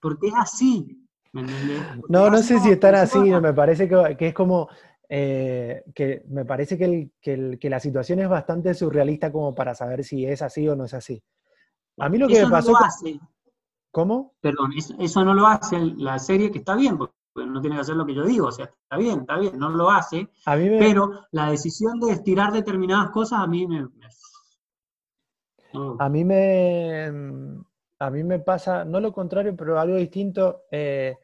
porque es así. no, no sé si están así, me parece que, es como, eh, que me parece que, que, la situación es bastante surrealista como para saber si es así o no es así. A mí lo que me pasó... ¿Cómo? Perdón, eso, no lo hace la serie, que está bien, porque no tiene que hacer lo que yo digo, o sea, está bien, está bien, no lo hace, pero la decisión de estirar determinadas cosas a mí me... A mí me... A mí me pasa, no lo contrario, pero algo distinto. Eh,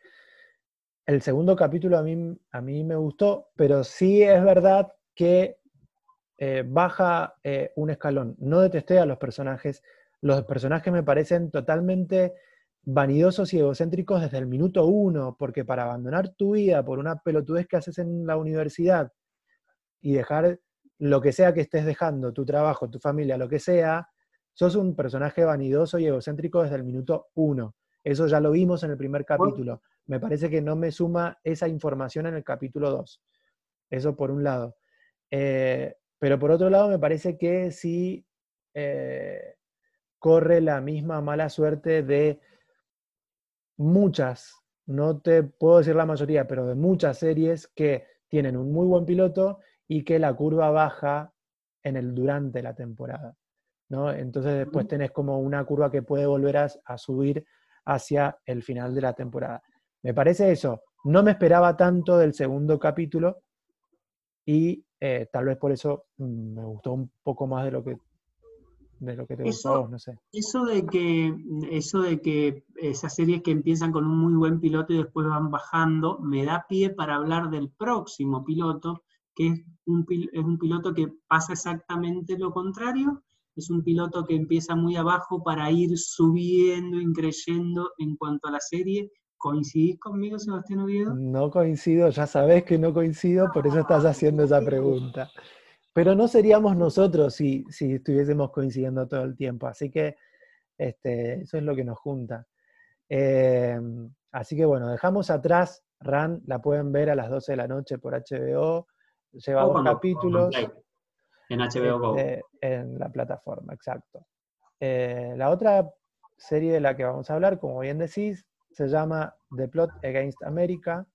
el segundo capítulo a mí, a mí me gustó, pero sí es verdad que eh, baja eh, un escalón. No detesté a los personajes. Los personajes me parecen totalmente vanidosos y egocéntricos desde el minuto uno, porque para abandonar tu vida por una pelotudez que haces en la universidad y dejar lo que sea que estés dejando, tu trabajo, tu familia, lo que sea, sos un personaje vanidoso y egocéntrico desde el minuto uno. Eso ya lo vimos en el primer capítulo. Me parece que no me suma esa información en el capítulo 2. Eso por un lado. Eh, pero por otro lado, me parece que sí eh, corre la misma mala suerte de muchas, no te puedo decir la mayoría, pero de muchas series que tienen un muy buen piloto y que la curva baja en el durante la temporada. ¿no? Entonces después tenés como una curva que puede volver a, subir hacia el final de la temporada. Me parece eso. No me esperaba tanto del segundo capítulo y eh, tal vez por eso mm, me gustó un poco más de lo que de lo que te no sé. Eso de que, eso de que esas series que empiezan con un muy buen piloto y después van bajando, me da pie para hablar del próximo piloto, que es un, es un piloto que pasa exactamente lo contrario es un piloto que empieza muy abajo para ir subiendo, increyendo en cuanto a la serie. ¿Coincidís conmigo, Sebastián Oviedo? No coincido, ya sabes que no coincido, por eso estás haciendo esa pregunta. Pero no seríamos nosotros si, si estuviésemos coincidiendo todo el tiempo, así que este, eso es lo que nos junta. Eh, así que bueno, dejamos atrás RAN, la pueden ver a las 12 de la noche por HBO, lleva dos capítulos. En HBO Go. Este, en la plataforma, exacto. Eh, la otra serie de la que vamos a hablar, como bien decís, se llama The Plot Against America,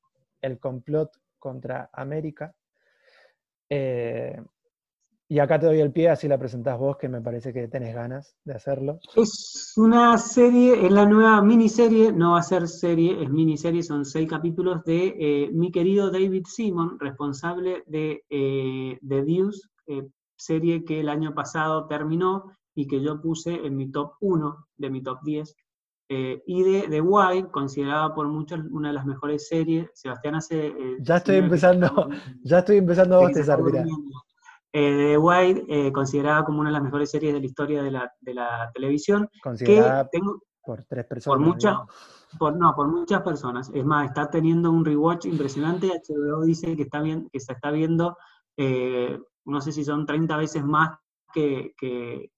el complot contra América. Eh, y acá te doy el pie, así la presentás vos, que me parece que tenés ganas de hacerlo. Es una serie, es la nueva miniserie, no va a ser serie, es miniserie, son seis capítulos de eh, mi querido David Simon, responsable de eh, The Deuce, eh, serie que el año pasado terminó y que yo puse en mi top 1 de mi top 10. y de The Wild, considerada por muchos una de las mejores series. Sebastián hace. ya estoy empezando, ya estoy empezando a bostezar, mira. Eh, White, eh, considerada como una de las mejores series de la historia de la, televisión. Considerada por tres personas. Por muchas, por, no, por muchas personas. Es más, está teniendo un rewatch impresionante. HBO dice que, está bien, que se está viendo, eh, no sé si son 30 veces más que,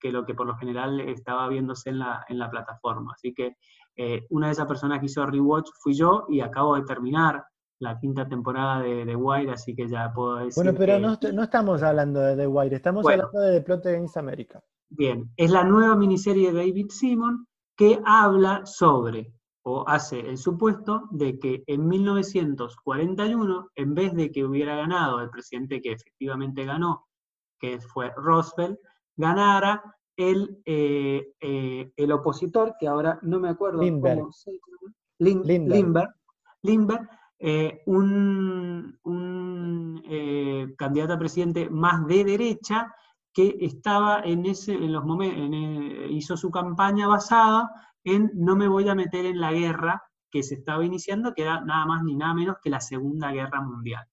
lo que por lo general estaba viéndose en la, en la plataforma. Así que una de esas personas que hizo rewatch fui yo y acabo de terminar la quinta temporada de The Wire, así que ya puedo decir. Bueno, pero no, estamos hablando de The Wire, estamos hablando de The Plot Against America. Bien, es la nueva miniserie de David Simon que habla sobre, o hace el supuesto, de que en 1941, en vez de que hubiera ganado el presidente que efectivamente ganó, que fue Roosevelt, ganara el, eh, eh, el opositor, que ahora no me acuerdo cómo se llama, Lindbergh, eh, un, eh, candidato a presidente más de derecha que estaba en ese, en los momentos, eh, hizo su campaña basada en no me voy a meter en la guerra que se estaba iniciando, que era nada más ni nada menos que la Segunda Guerra Mundial.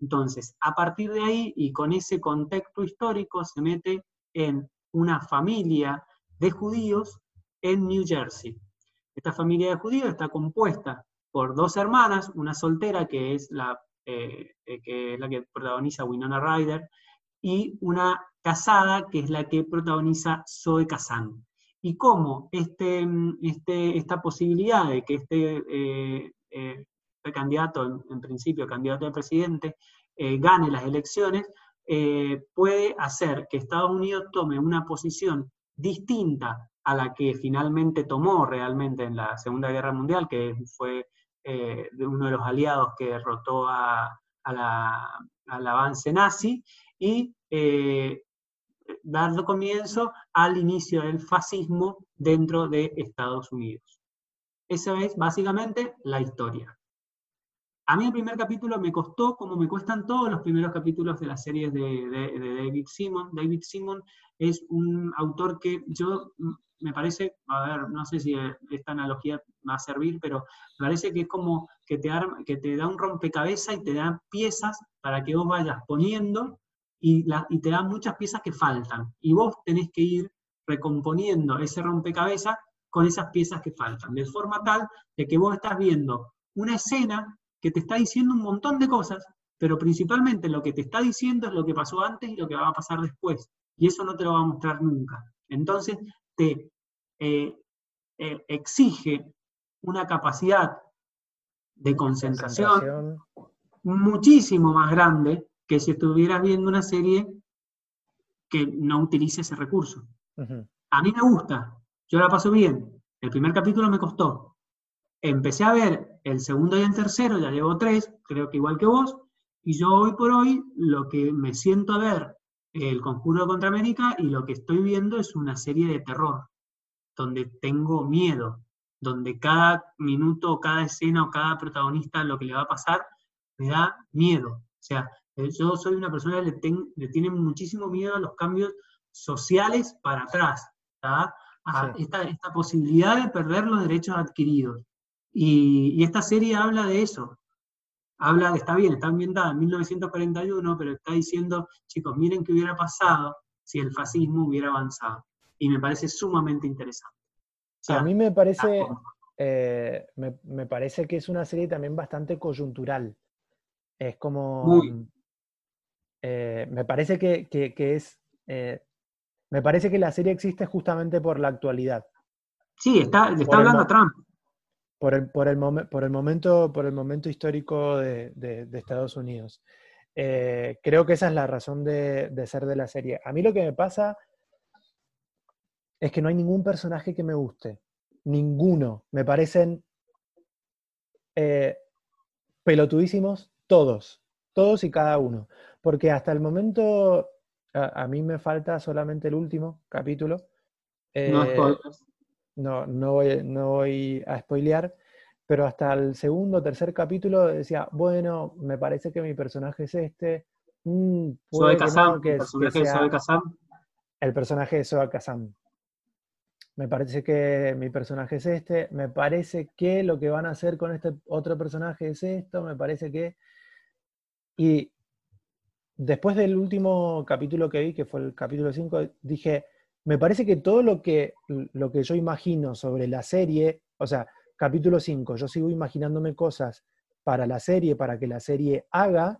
Entonces, a partir de ahí y con ese contexto histórico, se mete en una familia de judíos en New Jersey. Esta familia de judíos está compuesta por dos hermanas, una soltera que es la, eh, eh, que, es la que protagoniza Winona Ryder, y una casada que es la que protagoniza Zoe Kazan. Y cómo este, este, esta posibilidad de que este, eh, este candidato, en, principio candidato a presidente, gane las elecciones, puede hacer que Estados Unidos tome una posición distinta a la que finalmente tomó realmente en la Segunda Guerra Mundial, que fue eh, de uno de los aliados que derrotó a, al avance nazi y eh, dando comienzo al inicio del fascismo dentro de Estados Unidos. Esa es básicamente la historia. A mí el primer capítulo me costó como me cuestan todos los primeros capítulos de las series de David Simon. David Simon es un autor que yo me parece, a ver, no sé si esta analogía va a servir, pero me parece que es como que te, que te da un rompecabezas y te da piezas para que vos vayas poniendo y, y te da muchas piezas que faltan. Y vos tenés que ir recomponiendo ese rompecabezas con esas piezas que faltan, de forma tal de que vos estás viendo una escena que te está diciendo un montón de cosas, pero principalmente lo que te está diciendo es lo que pasó antes y lo que va a pasar después. Y eso no te lo va a mostrar nunca. Entonces, te eh, eh, exige una capacidad de concentración, muchísimo más grande que si estuvieras viendo una serie que no utilice ese recurso. A mí me gusta, yo la paso bien. El primer capítulo me costó. Empecé a ver el segundo y el tercero, ya llevo tres, creo que igual que vos, y yo hoy por hoy lo que me siento a ver el Conjuro contra América y lo que estoy viendo es una serie de terror, donde tengo miedo, donde cada minuto, cada escena o cada protagonista lo que le va a pasar me da miedo. O sea, eh, yo soy una persona que le, tiene muchísimo miedo a los cambios sociales para atrás, a esta, posibilidad de perder los derechos adquiridos. y, esta serie habla de eso, habla está bien, está ambientada en 1941, pero está diciendo, chicos, miren qué hubiera pasado si el fascismo hubiera avanzado. Y me parece sumamente interesante. a mí me parece, eh, me, parece que es una serie también bastante coyuntural. Es como... Eh, me parece que, es... Eh, me parece que la serie existe justamente por la actualidad. Sí, está, está hablando Trump. Por el, por, el por, el momento, por el momento histórico de, Estados Unidos. creo que esa es la razón de, de, ser de la serie. A mí lo que me pasa es que no hay ningún personaje que me guste ninguno. Me parecen eh, pelotudísimos todos, todos y cada uno. Porque hasta el momento, a, mí me falta solamente el último capítulo. no, eh, no, no, voy, no voy a spoilear, pero hasta el segundo o tercer capítulo decía, bueno, me parece que mi personaje es este. Mm, el personaje de Kazam. El personaje de Kazam me parece que mi personaje es este, me parece que lo que van a hacer con este otro personaje es esto, me parece que... Y después del último capítulo que vi, que fue el capítulo 5, dije, me parece que todo lo que, lo que yo imagino sobre la serie, o sea, capítulo 5, yo sigo imaginándome cosas para la serie, para que la serie haga,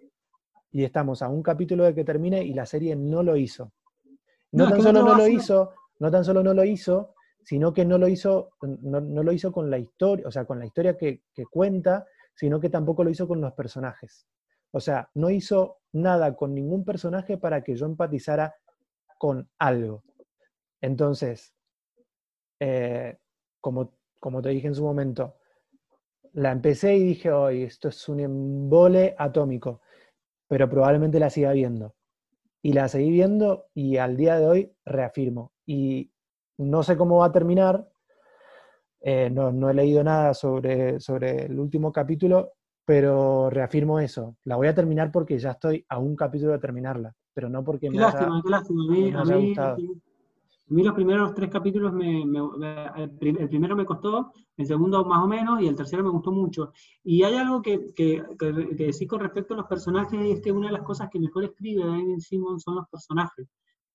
y estamos a un capítulo de que termine y la serie no lo hizo. No, tan solo no lo hizo, no tan solo no lo hizo, sino que no lo hizo, no, lo hizo con la historia, o sea, con la historia que, cuenta, sino que tampoco lo hizo con los personajes. O sea, no hizo nada con ningún personaje para que yo empatizara con algo. Entonces, eh, como, como te dije en su momento, la empecé y dije, hoy esto es un embole atómico, pero probablemente la siga viendo. Y la seguí viendo y al día de hoy reafirmo. Y no sé cómo va a terminar, eh, no, he leído nada sobre, sobre el último capítulo, pero reafirmo eso. La voy a terminar porque ya estoy a un capítulo de terminarla, pero no porque me lástima, haya, lástima. A mí, a mí, los primeros tres capítulos, me, el, primero me costó, el segundo más o menos, y el tercero me gustó mucho. Y hay algo que, decir con respecto a los personajes, y es que una de las cosas que mejor escribe David Simon son los personajes.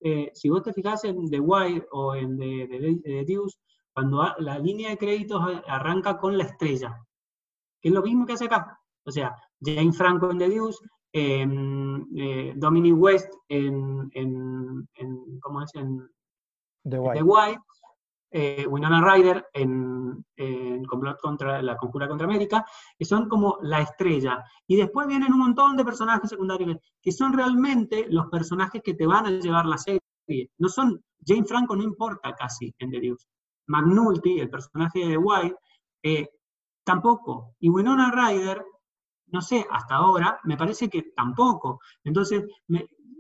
Eh, si vos te fijas en The Wire o en The, Deuce, cuando la línea de créditos arranca con la estrella, que es lo mismo que hace acá. O sea, Jane Franco en The Deuce, eh, Dominic West en, en, ¿cómo es? En The Wire, eh, Winona Ryder en, contra la conjura contra América, que son como la estrella. Y después vienen un montón de personajes secundarios que son realmente los personajes que te van a llevar la serie. No son, Jane Franco no importa casi en The Deuce. McNulty, el personaje de White, eh, tampoco. Y Winona Ryder, no sé, hasta ahora, me parece que tampoco. Entonces,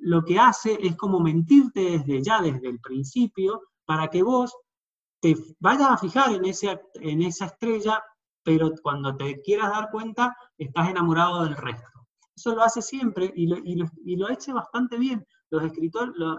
lo que hace es como mentirte desde ya, desde el principio, para que vos te vayas a fijar en, ese, en esa estrella, pero cuando te quieras dar cuenta, estás enamorado del resto. Eso lo hace siempre y lo, y lo, y lo hace bastante bien. Los,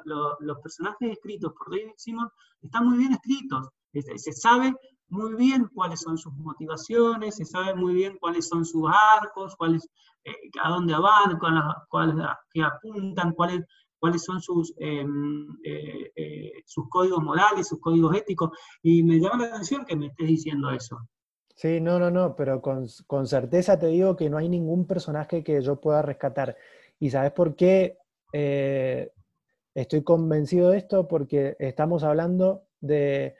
los personajes escritos por David Simon están muy bien escritos. Se sabe muy bien cuáles son sus motivaciones, se sabe muy bien cuáles son sus arcos, cuáles, eh, a dónde van, cuáles, cuáles que apuntan, cuáles cuáles son sus, em, eh, eh, sus códigos morales, sus códigos éticos, y me llama la atención que me estés diciendo eso. Sí, no, no, no, pero con, certeza te digo que no hay ningún personaje que yo pueda rescatar. ¿Y sabes por qué estoy convencido de esto? Porque estamos hablando de,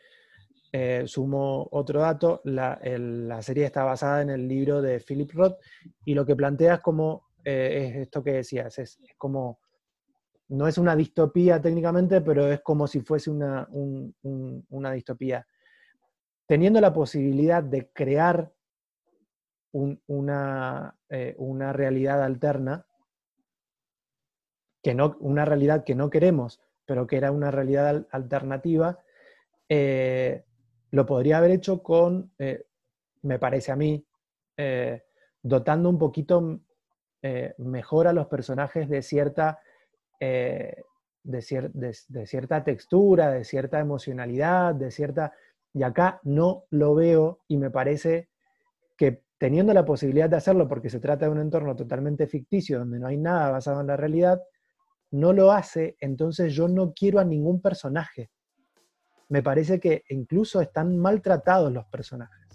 sumo otro dato, la, la, serie está basada en el libro de Philip Roth y lo que planteas como es esto que decías, es como no es una distopía técnicamente, pero es como si fuese una, una distopía. Teniendo la posibilidad de crear una, eh, una, realidad alterna, que no, una realidad que no queremos, pero que era una realidad alternativa, eh, lo podría haber hecho con, eh, me parece a mí, dotando un poquito mejor a los personajes de cierta eh, de, cierta textura, de cierta emocionalidad, de cierta... Y acá no lo veo y me parece que teniendo la posibilidad de hacerlo, porque se trata de un entorno totalmente ficticio, donde no hay nada basado en la realidad, no lo hace, entonces yo no quiero a ningún personaje. Me parece que incluso están maltratados los personajes.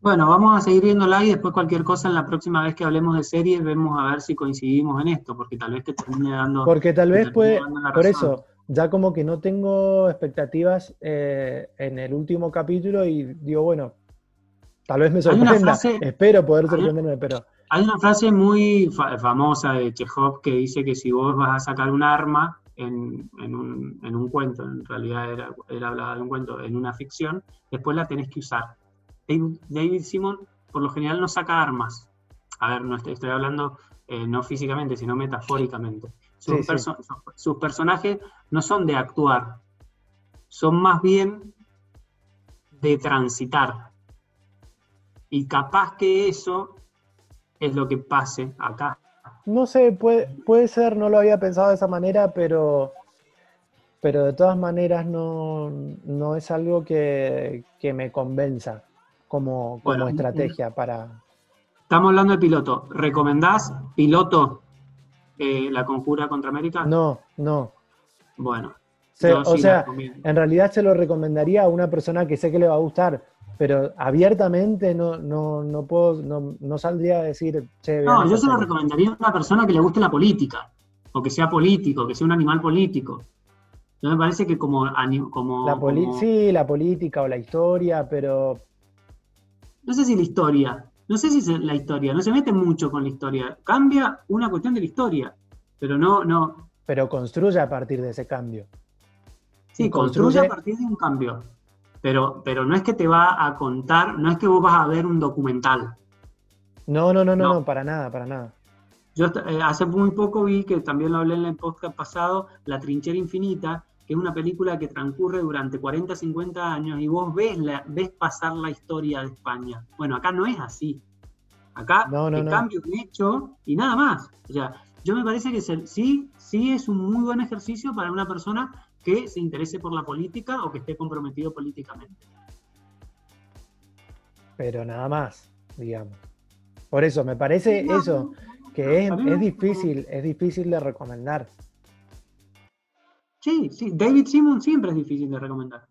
Bueno, vamos a seguir viéndola y después cualquier cosa en la próxima vez que hablemos de series vemos a ver si coincidimos en esto, porque tal vez te termine dando... Porque tal vez puede, por eso, ya como que no tengo expectativas eh, en el último capítulo y digo, bueno, tal vez me sorprenda, espero poder sorprenderme, pero... Hay una frase muy famosa de Chekhov que dice que si vos vas a sacar un arma en, un, cuento, en realidad era, era hablaba de un cuento, en una ficción, después la tenés que usar. David, Simon por lo general no saca armas. A ver, no estoy, hablando eh, no físicamente, sino metafóricamente. Sus, personajes no son de actuar, son más bien de transitar. Y capaz que eso es lo que pase acá. No sé, puede, puede ser, no lo había pensado de esa manera, pero, pero de todas maneras no, es algo que, me convenza como, como estrategia para... Estamos hablando de piloto. ¿Recomendás piloto eh, la conjura contra América? No, no. Bueno. o sea, en realidad se lo recomendaría a una persona que sé que le va a gustar, pero abiertamente no, no, no puedo, no, saldría a decir, No, yo se lo recomendaría a una persona que le guste la política, o que sea político, que sea un animal político. No me parece que como... como, la Sí, la política o la historia, pero... No sé si la historia, no sé si es la historia, no se mete mucho con la historia. Cambia una cuestión de la historia, pero no, no. Pero construye a partir de ese cambio. Sí, construye... a partir de un cambio. Pero, pero no es que te va a contar, no es que vos vas a ver un documental. No, no, no, no, no, para nada, para nada. Yo eh, hace muy poco vi, que también lo hablé en el podcast pasado, La Trinchera Infinita, que es una película que transcurre durante 40, 50 años y vos ves, la, ves pasar la historia de España. Bueno, acá no es así. Acá no, no, un hecho y nada más. O sea, yo me parece que sí, sí es un muy buen ejercicio para una persona que se interese por la política o que esté comprometido políticamente. Pero nada más, digamos. Por eso, me parece eso, que es, es difícil, es difícil de recomendar. Sí, sí, David Simon siempre es difícil de recomendar.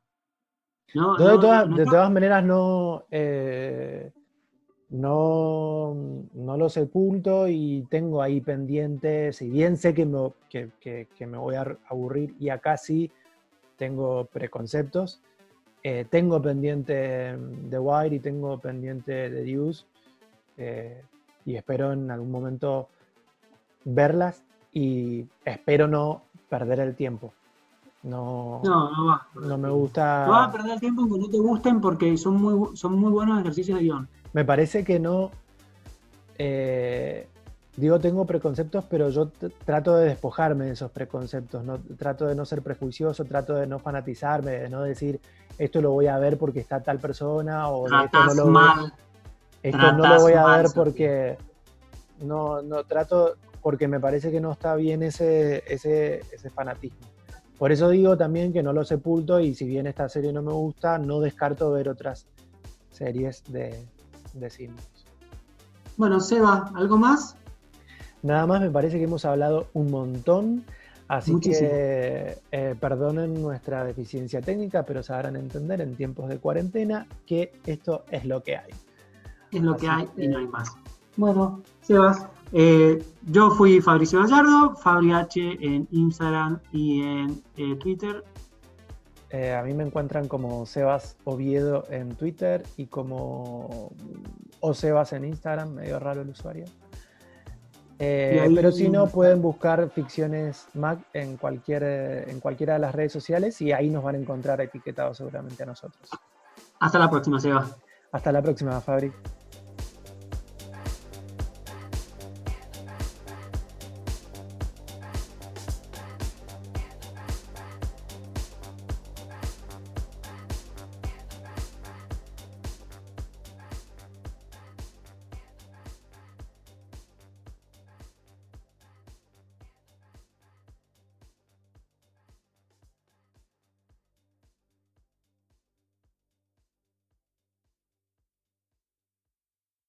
No, de, todas, maneras, no, eh, no, no lo sepulto y tengo ahí pendiente, si bien sé que me, que, me voy a aburrir y acá sí tengo preconceptos, eh, tengo pendiente The Wire y tengo pendiente The Deuce eh, y espero en algún momento verlas y espero no perder el tiempo. No, no, no va. No me gusta. No vas a perder el tiempo aunque no te gusten porque son muy, son muy buenos ejercicios de guion. Me parece que no. Eh, digo, tengo preconceptos, pero yo trato de despojarme de esos preconceptos. No, trato de no ser prejuicioso, trato de no fanatizarme, de no decir esto lo voy a ver porque está tal persona o esto no lo, mal. esto no lo voy a ver porque no, no trato porque me parece que no está bien ese, ese, ese fanatismo. Por eso digo también que no lo sepulto y si bien esta serie no me gusta, no descarto ver otras series de, de Bueno, Seba, ¿algo más? Nada más, me parece que hemos hablado un montón, así que eh, perdonen nuestra deficiencia técnica, pero sabrán entender en tiempos de cuarentena que esto es lo que hay. Es lo que hay y no hay más. Bueno, Sebas, eh, yo fui Fabricio Gallardo, FabriH en Instagram y en eh, Twitter. Eh, a mí me encuentran como Sebas Oviedo en Twitter y como o Sebas en Instagram, medio raro el usuario. pero si no, pueden buscar Ficciones Mac en, cualquier, en cualquiera de las redes sociales y ahí nos van a encontrar etiquetados seguramente a nosotros. Hasta la próxima, Sebas. Hasta la próxima, Fabri.